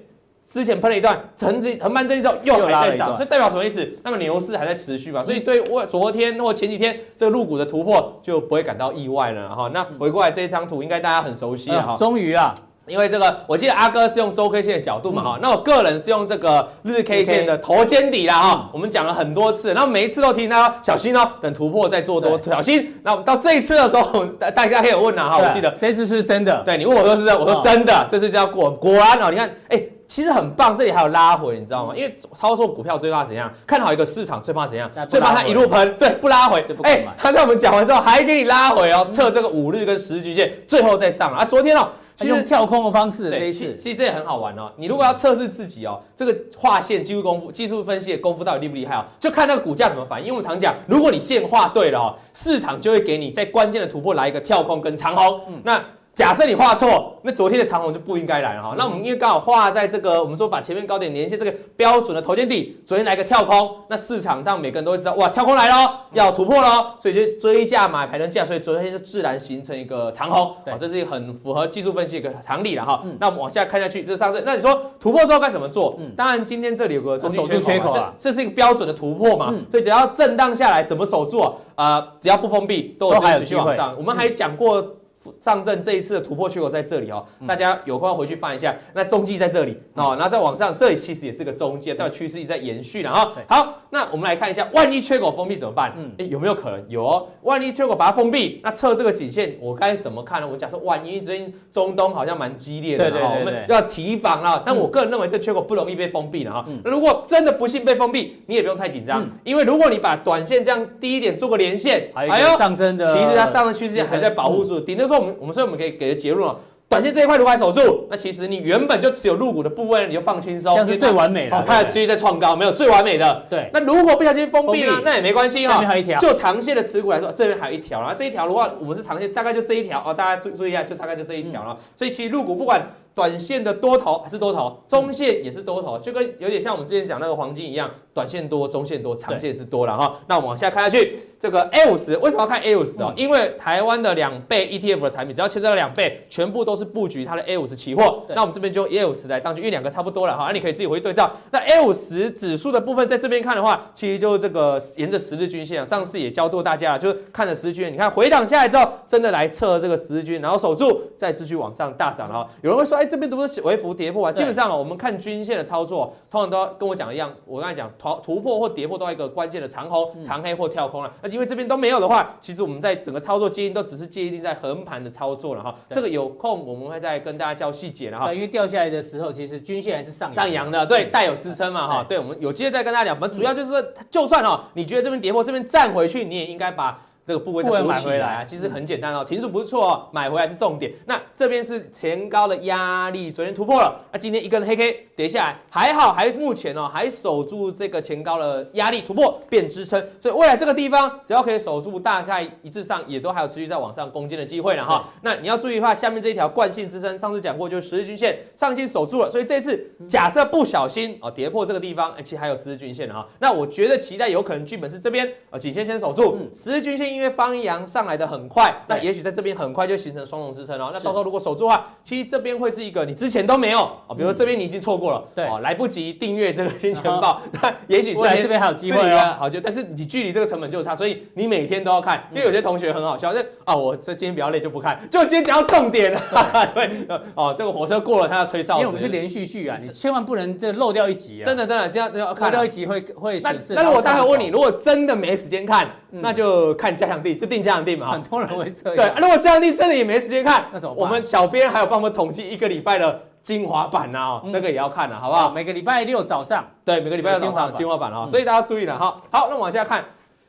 之前喷了一段，横横盘整理之后又还在涨，所以代表什么意思？那么牛市还在持续嘛？所以对我昨天或前几天这个入股的突破就不会感到意外了哈。那回过来这一张图应该大家很熟悉了哈。终于啊，因为这个我记得阿哥是用周 K 线的角度嘛哈，那我个人是用这个日 K 线的头肩底啦哈。我们讲了很多次，然后每一次都提醒大家小心哦，等突破再做多小心。那到这一次的时候，大大家可以有问了哈，我记得这次是真的，对你问我说是真，我说真的，这次叫果果然哦，你看哎。其实很棒，这里还有拉回，你知道吗？因为操作股票最怕怎样？看好一个市场最怕怎样？最怕它一路喷，对，不拉回。哎，他在我们讲完之后还给你拉回哦，测这个五日跟十日均线，最后再上啊。昨天哦，其实跳空的方式，这一次其实这也很好玩哦。你如果要测试自己哦，这个画线技术功夫、技术分析的功夫到底厉不厉害哦？就看那个股价怎么反应。因为我们常讲，如果你线画对了哦，市场就会给你在关键的突破来一个跳空跟长虹。嗯，那。假设你画错，那昨天的长虹就不应该来了哈。那我们因为刚好画在这个，我们说把前面高点连线这个标准的头肩底，昨天来个跳空，那市场上每个人都会知道，哇，跳空来了，要突破了，所以就追价买盘的价，所以昨天就自然形成一个长虹。对，这是一个很符合技术分析一个常理了哈。那我们往下看下去，这是上次，那你说突破之后该怎么做？当然今天这里有个守住缺口啊，这是一个标准的突破嘛，所以只要震荡下来怎么守住啊？只要不封闭，都有持续往上。我们还讲过。上证这一次的突破缺口在这里哦，大家有空回去翻一下。那中继在这里哦，然后再往上，这里其实也是个中继，代表趋势一直在延续了啊。好，那我们来看一下，万一缺口封闭怎么办？嗯，哎，有没有可能？有哦，万一缺口把它封闭，那测这个颈线，我该怎么看呢？我假设万一最近中东好像蛮激烈的哈，我们要提防了。但我个人认为这缺口不容易被封闭了哈。那如果真的不幸被封闭，你也不用太紧张，因为如果你把短线这样低一点做个连线，还有上升的，其实它上升趋势线还在保护住，顶多说我们我们所以我们可以给的结论哦。短线这一块如果还守住，那其实你原本就持有入股的部位，你就放轻松，这是最完美的。哦，它的持续在创高，没有最完美的。对。那如果不小心封闭了，那也没关系哈。下面还有一条。就长线的持股来说，这边还有一条，然后这一条的话，我们是长线，大概就这一条哦，大家注注意一下，就大概就这一条了。所以其实入股不管短线的多头还是多头，中线也是多头，就跟有点像我们之前讲那个黄金一样，短线多，中线多，长线是多了哈。那我们往下看下去，这个 A 五十为什么要看 A 五十哦？因为台湾的两倍 ETF 的产品，只要牵涉到两倍，全部都是布局它的 A 五十期货。那我们这边就用 A 五十来当局，因为两个差不多了哈，那你可以自己回去对照。那 A 五十指数的部分在这边看的话，其实就是这个沿着十日均线，上次也教过大家了，就是看着十日均线，你看回档下来之后，真的来测这个十日均，然后守住，再继续往上大涨哈。有人会说，哎，这边都不是微幅跌破啊？基本上我们看均线的操作，通常都要跟我讲一样。我刚才讲突突破或跌破都要一个关键的长红、长黑或跳空了。那因为这边都没有的话，其实我们在整个操作建议都只是界定在横盘的操作了哈。这个有空我们会再跟大家教细节了哈。因为掉下来的时候，其实均线还是上上扬的，对，带有支撑嘛哈。对，我们有机会再跟大家讲。我们主要就是说，就算哈，你觉得这边跌破，这边站回去，你也应该把。这个部位再买回来啊，其实很简单哦，停损不错哦，买回来是重点。那这边是前高的压力，昨天突破了，那今天一根黑 K 跌下来，还好，还目前哦还守住这个前高的压力突破变支撑，所以未来这个地方只要可以守住，大概一致上也都还有持续在往上攻坚的机会了哈。那你要注意的话，下面这一条惯性支撑，上次讲过就是十日均线上线守住了，所以这次假设不小心哦跌破这个地方，哎，其实还有十日均线的哈。那我觉得期待有可能剧本是这边啊，颈线先守住十日均线。因为方阳上来的很快，那也许在这边很快就形成双重支撑哦。那到时候如果守住的话，其实这边会是一个你之前都没有哦，比如说这边你已经错过了，对哦，来不及订阅这个金钱报，(laughs) 那也许这边 (laughs) 这边还有机会哦。好，就但是你距离这个成本就差，所以你每天都要看。因为有些同学很好笑，就啊，我这今天比较累就不看，就今天讲到重点了。对 (laughs) 哦，这个火车过了，他要吹哨。因为我们是连续剧啊，你千万不能这漏掉一集啊。真的真的这样要看漏掉一集会会损失。那如果待会问你，如果真的没时间看，那就看加强地，就定加强錠。很多人会这样。对，如果这样你真的也没时间看，那种我们小编还有帮我们统计一个礼拜的精华版啊，那个也要看了，好不好？每个礼拜六早上，对，每个礼拜六早上精华版啊，所以大家注意了哈。好，那往下看，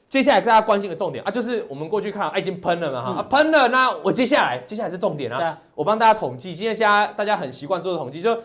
接下来大家关心的重点啊，就是我们过去看啊，已经喷了嘛哈，喷了，那我接下来接下来是重点啊，我帮大家统计，今天家大家很习惯做的统计，就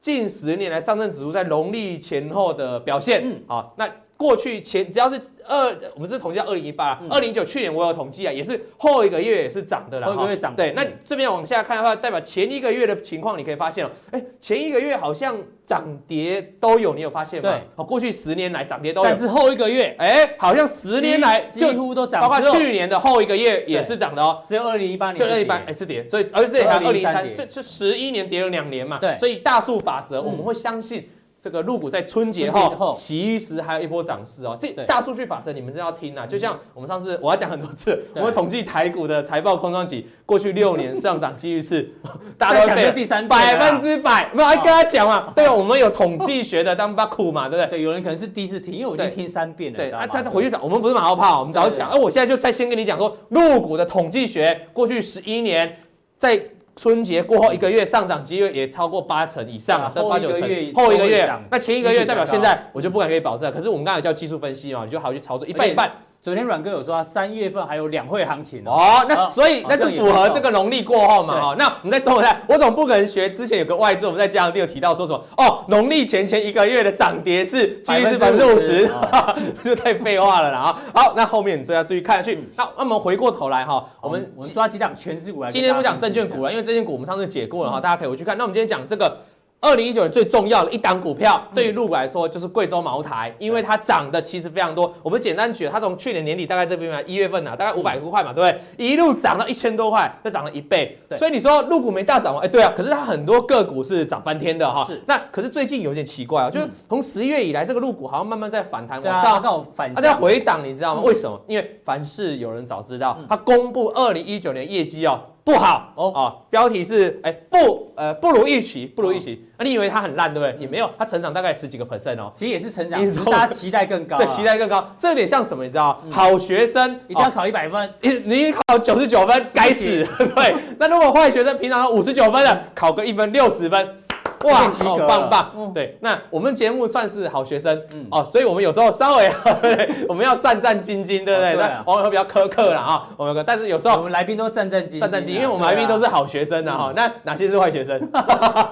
近十年来上证指数在农历前后的表现，嗯，好，那。过去前只要是二，我们是统计到二零一八，二零一九去年我有统计啊，也是后一个月也是涨的啦。后一个月涨，对。那这边往下看的话，代表前一个月的情况，你可以发现哦，哎，前一个月好像涨跌都有，你有发现吗？对。哦，过去十年来涨跌都有。但是后一个月，哎，好像十年来几乎都涨，包括去年的后一个月也是涨的哦。只有二零一八年就二零一八哎是跌，所以而且这里还有二零一三，这这十一年跌了两年嘛。对。所以大数法则，我们会相信。这个入股在春节后其实还有一波涨势哦，这大数据法则你们真要听啊！就像我们上次我要讲很多次，我们统计台股的财报空窗期，过去六年上涨 (laughs) 几率是，(laughs) 大家都讲第三百分之百，没有，还跟他讲嘛？对，我们有统计学的当巴库嘛，对不对？对，有人可能是第一次听，因为我已经听三遍了。对啊，他回去讲，我们不是马后炮，我们早讲。而我现在就再先跟你讲说，入股的统计学过去十一年在。春节过后一个月上涨机会也超过八成以上啊，八九成。后一个月，那前一个月代表现在我就不敢给你保证。可是我们刚才叫技术分析嘛，你就好去操作一半一半。昨天阮哥有说他三月份还有两会行情哦，那所以那是符合这个农历过后嘛哈。那我们再综合看，我总不可能学之前有个外资，我们在加强錠有提到说什么哦，农历前前一个月的涨跌是几率是百分之五十，(laughs) 这太废话了啦啊。好，那后面所以要注意看下去。那那我们回过头来哈，我们我们抓几档全值股来。今天不讲证券股了，因为证券股我们上次解过了哈，大家可以回去看。那我们今天讲这个。二零一九年最重要的一档股票，对于陆股来说就是贵州茅台，因为它涨的其实非常多。我们简单举，它从去年年底大概这边嘛，一月份啊，大概五百多块嘛，对不对？一路涨到一千多块，再涨了一倍。所以你说陆股没大涨吗？哎，对啊，可是它很多个股是涨翻天的哈。是。那可是最近有点奇怪啊，就是从十一月以来，这个陆股好像慢慢在反弹，往上反，它在回档，你知道吗？为什么？因为凡事有人早知道，它公布二零一九年业绩哦。不好哦啊！标题是哎不呃不如预期，不如预期。那你以为它很烂对不对？也没有，它成长大概十几个 percent 哦，其实也是成长，大家期待更高。对，期待更高。这有点像什么？你知道？好学生一定要考一百分，你你考九十九分该死。(laughs) 对，那如果坏学生平常五十九分的，考个一分六十分，哇，好棒棒。嗯对，那我们节目算是好学生嗯哦，所以我们有时候稍微 (laughs) 对我们要战战兢兢，对不对？那往往会比较苛刻了啊，我们但是有时候我们来宾都战战兢战战兢，因为我们来宾都是好学生的哈。那哪些是坏学生？(laughs)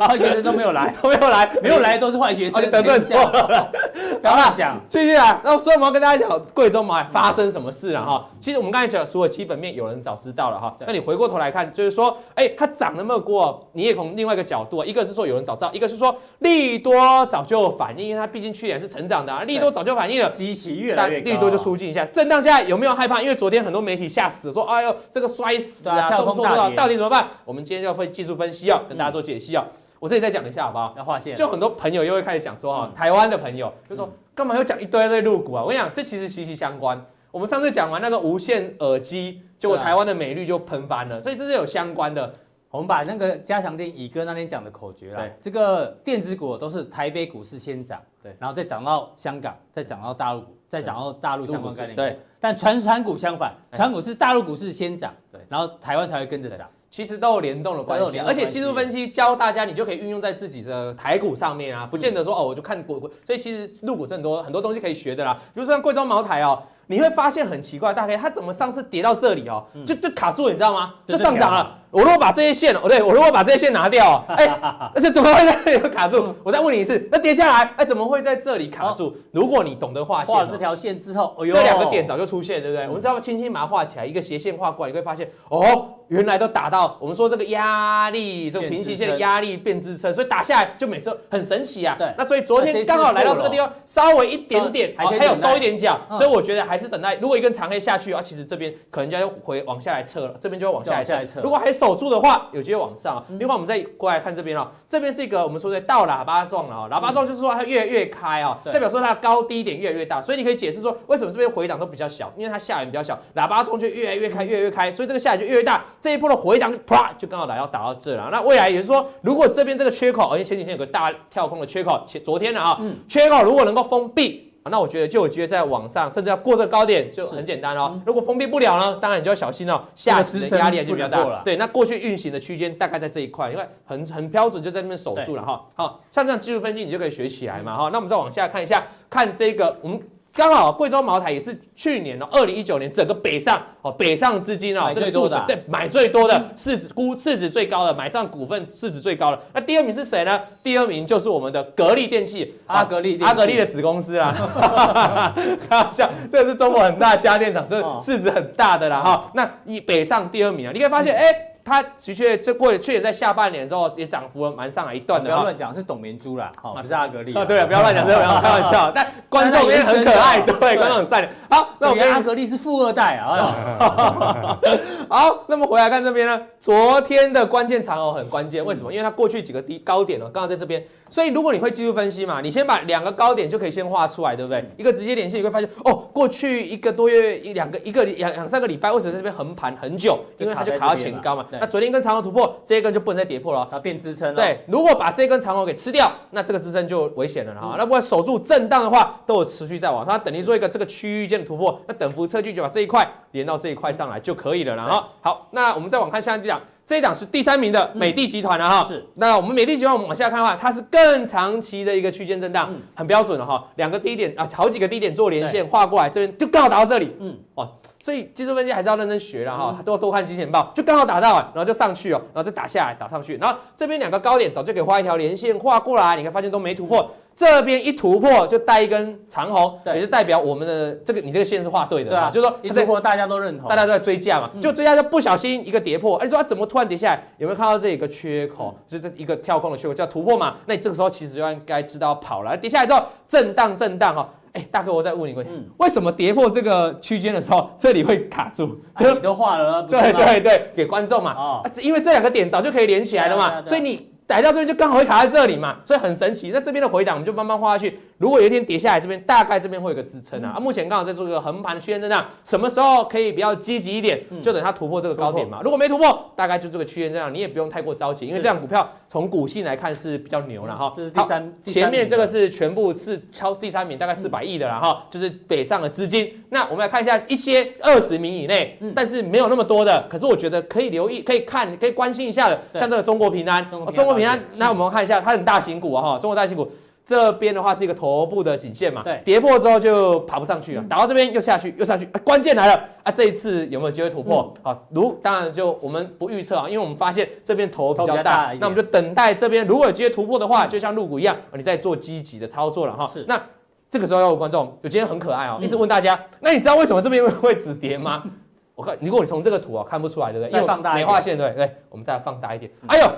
坏学生都没有来，(laughs) 都没有来，没有来都是坏学生，哦你得罪这样不要乱讲。继续啊，那所以我们要跟大家讲贵州茅台发生什么事了哈。其实我们刚才讲所有基本面，有人早知道了哈。那你回过头来看，就是说，哎，它涨那么过，你也从另外一个角度啊，一个是说有人早知道，一个是说利多早就反应，因为它毕竟去年是成长的啊，利多早就反应了。基期越来越高，利多就出尽一下，震荡下来有没有害怕？因为昨天很多媒体吓死了，说哎呦这个摔死啊啊，跳空大跌到底怎么办？我们今天就要分技术分析哦，跟大家做解析哦。我这里再讲一下好不好？要划线，就很多朋友又会开始讲说哈，台湾的朋友就说干嘛又讲一堆一堆入股啊？我跟你讲，这其实息息相关。我们上次讲完那个无线耳机，结果台湾的美率就喷翻了，所以这是有相关的。我们把那个加强店乙哥那天讲的口诀啦对，这个电子股都是台北股市先涨，对，然后再涨到香港，再涨到大陆股，再涨到大陆相关概念股。对，但传传股相反，哎。传股是大陆股市先涨，对。然后台湾才会跟着涨。其实都有联动的关系而且技术分析教大家，你就可以运用在自己的台股上面啊，不见得说哦，我就看股，所以其实入股是很多很多东西可以学的啦。比如说像贵州茅台哦，你会发现很奇怪，大概它怎么上次跌到这里哦，就就卡住，你知道吗？就上涨了。我如果把这些线，哦对，我如果把这些线拿掉，(laughs) 哎，而且怎么会在这里卡住？我再问你一次，那跌下来，哎，怎么会在这里卡住？如果你懂得画线，画了这条线之后，哎呦，这两个点早就出现，对不对？我们只要轻轻把它画起来，一个斜线画过来，你会发现，哦，原来都打到我们说这个压力，这个平行线的压力变支撑，所以打下来就每次很神奇啊。对，那所以昨天刚好来到这个地方，稍微一点点，还有收一点脚，所以我觉得还是等待。如果一根长黑下去啊，其实这边可能就要回往下来测了，这边就要往下来测。如果还守住的话，有机会往上。另外，我们再过来看这边哦，这边是一个我们说的倒喇叭状了哦，喇叭状就是说它越来越开啊，代表说它的高低点越来越大，所以你可以解释说为什么这边回档都比较小，因为它下缘比较小，喇叭状就越来越开，越来越开，所以这个下缘就越大。这一波的回档啪就刚好来到打到这了。那未来也是说，如果这边这个缺口，而且前几天有个大跳空的缺口，前昨天的啊，缺口如果能够封闭。那我觉得就有机会在网上，甚至要过这个高点就很简单哦。如果封闭不了呢，当然你就要小心哦，下行的压力还是比较大了。对，那过去运行的区间大概在这一块，因为很很标准，就在那边守住了哈。好，像这样技术分析你就可以学起来嘛哈。那我们再往下看一下，看这个我们。刚好贵州茅台也是去年哦，二零一九年整个北上哦，北上资金哦，这个多的对，买最多的市值估市值最高的，买上股份市值最高的。那第二名是谁呢？第二名就是我们的格力电器，阿格力，阿格力的子公司啦。(laughs) 开玩笑，这个是中国很大家电厂，这市值很大的啦哈。那以北上第二名啊，你可以发现哎。它的确这过去年在下半年之后也涨幅蛮上来一段的。不要乱讲，是董明珠啦，好，不是阿格力。啊，对啊，不要乱讲，这个不要开玩笑。(laughs) 但观众也很可爱，对，观众很善良。好，那我跟阿格力是富二代啊。(laughs) 好，那么回来看这边呢，昨天的关键长哦很关键，为什么？因为它过去几个低高点呢，刚好在这边。所以如果你会技术分析嘛，你先把两个高点就可以先画出来，对不对？一个直接连线，你会发现哦，过去一个多月一两个一个两两三个礼拜，为什么在这边横盘很久？因为它就卡到前高嘛。那昨天一根长虹突破，这一根就不能再跌破了，它变支撑了。对，如果把这根长虹给吃掉，那这个支撑就危险了哈。那不管守住震荡的话，都有持续在往上，它等于做一个这个区域间的突破，那等幅测距就把这一块连到这一块上来就可以了啦。哈，好，那我们再往看下一档。这一档是第三名的美的集团了哈，是。那我们美的集团，我们往下看的话，它是更长期的一个区间震荡，很标准了哈。两个低点啊，好几个低点做连线画过来，这边就刚好打到这里，嗯，哦，所以技术分析还是要认真学了哈，多多看金钱报，就刚好打到，然后就上去哦，然后再打下来，打上去，然后这边两个高点早就可以画一条连线画过来，你看发现都没突破。这边一突破就带一根长红，也就代表我们的这个你这个线是画对的，对啊，就是说一突破大家都认同，大家都在追价嘛，就追价就不小心一个跌破，哎，你说它怎么突然跌下来？有没有看到这一个缺口？就是一个跳空的缺口叫突破嘛？那你这个时候其实就应该知道跑了，跌下来之后震荡震荡哈，哎，大哥我再问你一个问题，为什么跌破这个区间的时候这里会卡住？就你都画了，(laughs) 对对对，给观众嘛，啊，因为这两个点早就可以连起来了嘛，所以你。逮到这边就刚好会卡在这里嘛，所以很神奇。那这边的回档我们就慢慢画下去，如果有一天跌下来，这边大概这边会有个支撑啊。啊，目前刚好在做一个横盘的区间震荡，什么时候可以比较积极一点？就等它突破这个高点嘛。如果没突破，大概就这个区间震荡，你也不用太过着急，因为这样股票从股性来看是比较牛了哈。这是第三，前面这个是全部是超第三名，大概四百亿的，然后就是北上的资金。那我们来看一下一些二十名以内，但是没有那么多的，可是我觉得可以留意、可以看、可以关心一下的，像这个中国平安，中国平安，那我们看一下，它很大型股啊哈，中国大型股。这边的话是一个头部的颈线嘛，对，跌破之后就爬不上去了，打到这边又下去，又上去，啊，关键来了啊！这一次有没有机会突破？好、嗯，如当然就我们不预测啊，因为我们发现这边头比较大，较大那我们就等待这边如果有机会突破的话，就像入股一样，你在做积极的操作了哈。是，那这个时候要有观众，有今天很可爱哦，一直问大家，嗯、那你知道为什么这边会会止跌吗？(laughs) 我看，如果你从这个图啊看不出来，对不对？再放大一点，没画线，对对，我们再放大一点。哎呦，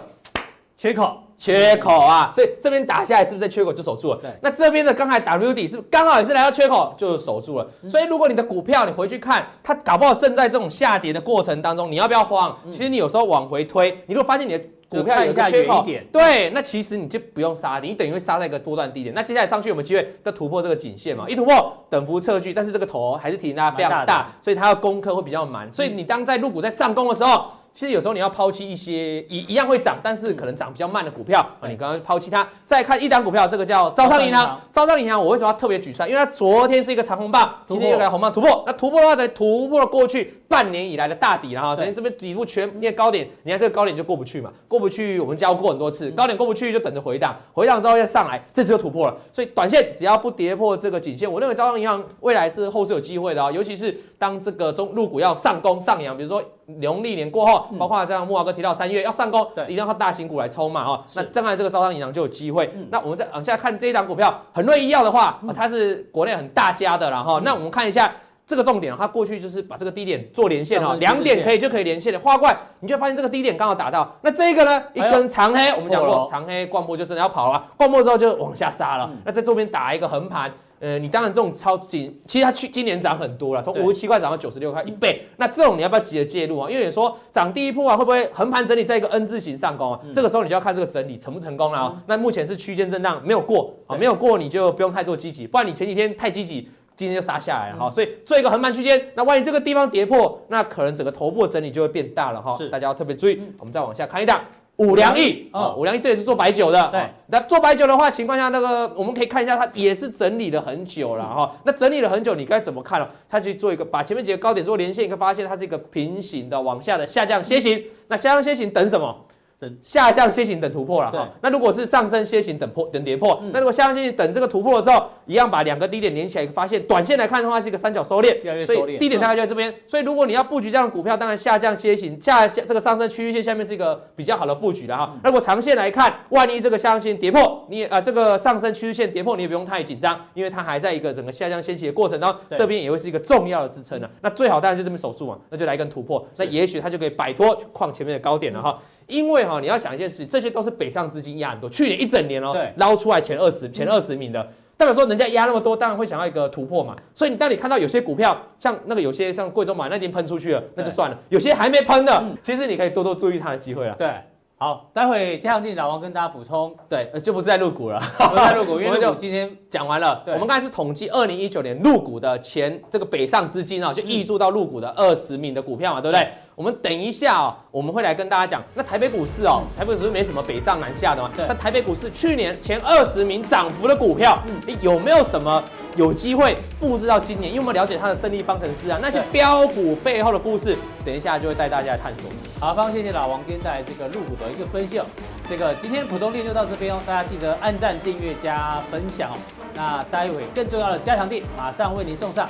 缺口。缺口啊，所以这边打下来是不是在缺口就守住了？对，那这边的刚才 W 底是不是刚好也是来到缺口就守住了？所以如果你的股票你回去看，它搞不好正在这种下跌的过程当中，你要不要慌？其实你有时候往回推，你如果发现你的股票有一下缺口，对，那其实你就不用杀，你等于会杀在一个波段低点。那接下来上去有没有机会再突破这个颈线嘛？一突破等幅测距，但是这个头还是提醒大家非常大，所以它要攻克会比较难。所以你当在入股在上攻的时候。其实有时候你要抛弃一些一一样会涨，但是可能涨比较慢的股票啊，你刚刚抛弃它。再看一档股票，这个叫招商银行。招商银行，我为什么要特别举出来？因为它昨天是一个长红棒，今天又来红棒突破。那突破的话，等于突破了过去半年以来的大底了哈。等于这边底部全面高点，你看这个高点就过不去嘛，过不去，我们教过很多次，高点过不去就等着回档，回档之后再上来，这次就突破了。所以短线只要不跌破这个颈线，我认为招商银行未来是后市有机会的啊，尤其是当这个中入股要上攻上扬，比如说。农历年过后，包括这样木华哥提到三月要上攻，对，一定要靠大型股来冲嘛，哈。那将来这个招商银行就有机会。那我们再往下看这一档股票，恒瑞医药的话，它是国内很大家的，然后那我们看一下这个重点，它过去就是把这个低点做连线哈，两点可以就可以连线的，花冠，你就发现这个低点刚好打到。那这个呢，一根长黑，我们讲过长黑灌破就真的要跑了，灌破之后就往下杀了。那在这边打一个横盘。呃，你当然这种超紧，其实它去今年涨很多了，从五十七块涨到九十六块，一倍。那这种你要不要急着介入啊？因为你说涨第一波啊，会不会横盘整理在一个 N 字形上攻啊？这个时候你就要看这个整理成不成功了啊。那目前是区间震荡，没有过啊，没有过你就不用太做积极，不然你前几天太积极，今天就杀下来了哈。所以做一个横盘区间，那万一这个地方跌破，那可能整个头部的整理就会变大了哈。是，大家要特别注意。我们再往下看一档。五粮液啊，五粮液这也是做白酒的。对，那做白酒的话，情况下那个我们可以看一下，它也是整理了很久了哈。那整理了很久，你该怎么看呢？它去做一个把前面几个高点做连线，你会发现它是一个平行的往下的下降楔形。那下降楔形等什么？下降楔形等突破了哈，那如果是上升楔形等破等跌破，那如果下降楔形等这个突破的时候，一样把两个低点连起来，发现短线来看的话是一个三角收敛，所以低点大概就在这边。所以如果你要布局这样的股票，当然下降楔形下降这个上升区域线下面是一个比较好的布局了哈。如果长线来看，万一这个下降跌破，你啊这个上升趋势线跌破，你也不用太紧张，因为它还在一个整个下降楔形的过程当中，这边也会是一个重要的支撑了。那最好当然是这边守住嘛，那就来一根突破，那也许它就可以摆脱矿前面的高点了哈。因为哈，你要想一件事，这些都是北上资金压很多，去年一整年哦，捞出来前二十、前二十名的，代表说人家压那么多，当然会想要一个突破嘛。所以你当你看到有些股票，像那个有些像贵州钧那已经喷出去了，那就算了；有些还没喷的，其实你可以多多注意它的机会啊。对。好，待会加强錠老王跟大家补充，对，就不是在入股了，不是在入股，因为 (laughs) 陆股今天讲完了。我们刚才是统计二零一九年入股的前这个北上资金啊，就挹注到入股的二十名的股票嘛，对不对？我们等一下啊，我们会来跟大家讲，那台北股市哦，台北股市没什么北上南下的嘛，那台北股市去年前二十名涨幅的股票，有没有什么？有机会复制到今年，因为我们了解它的胜利方程式啊，那些标股背后的故事，等一下就会带大家来探索。好，非常谢谢老王今天带来这个入股的一个分析哦。这个今天普通店就到这边哦，大家记得按赞、订阅、加分享哦。那待会更重要的加强店马上为您送上。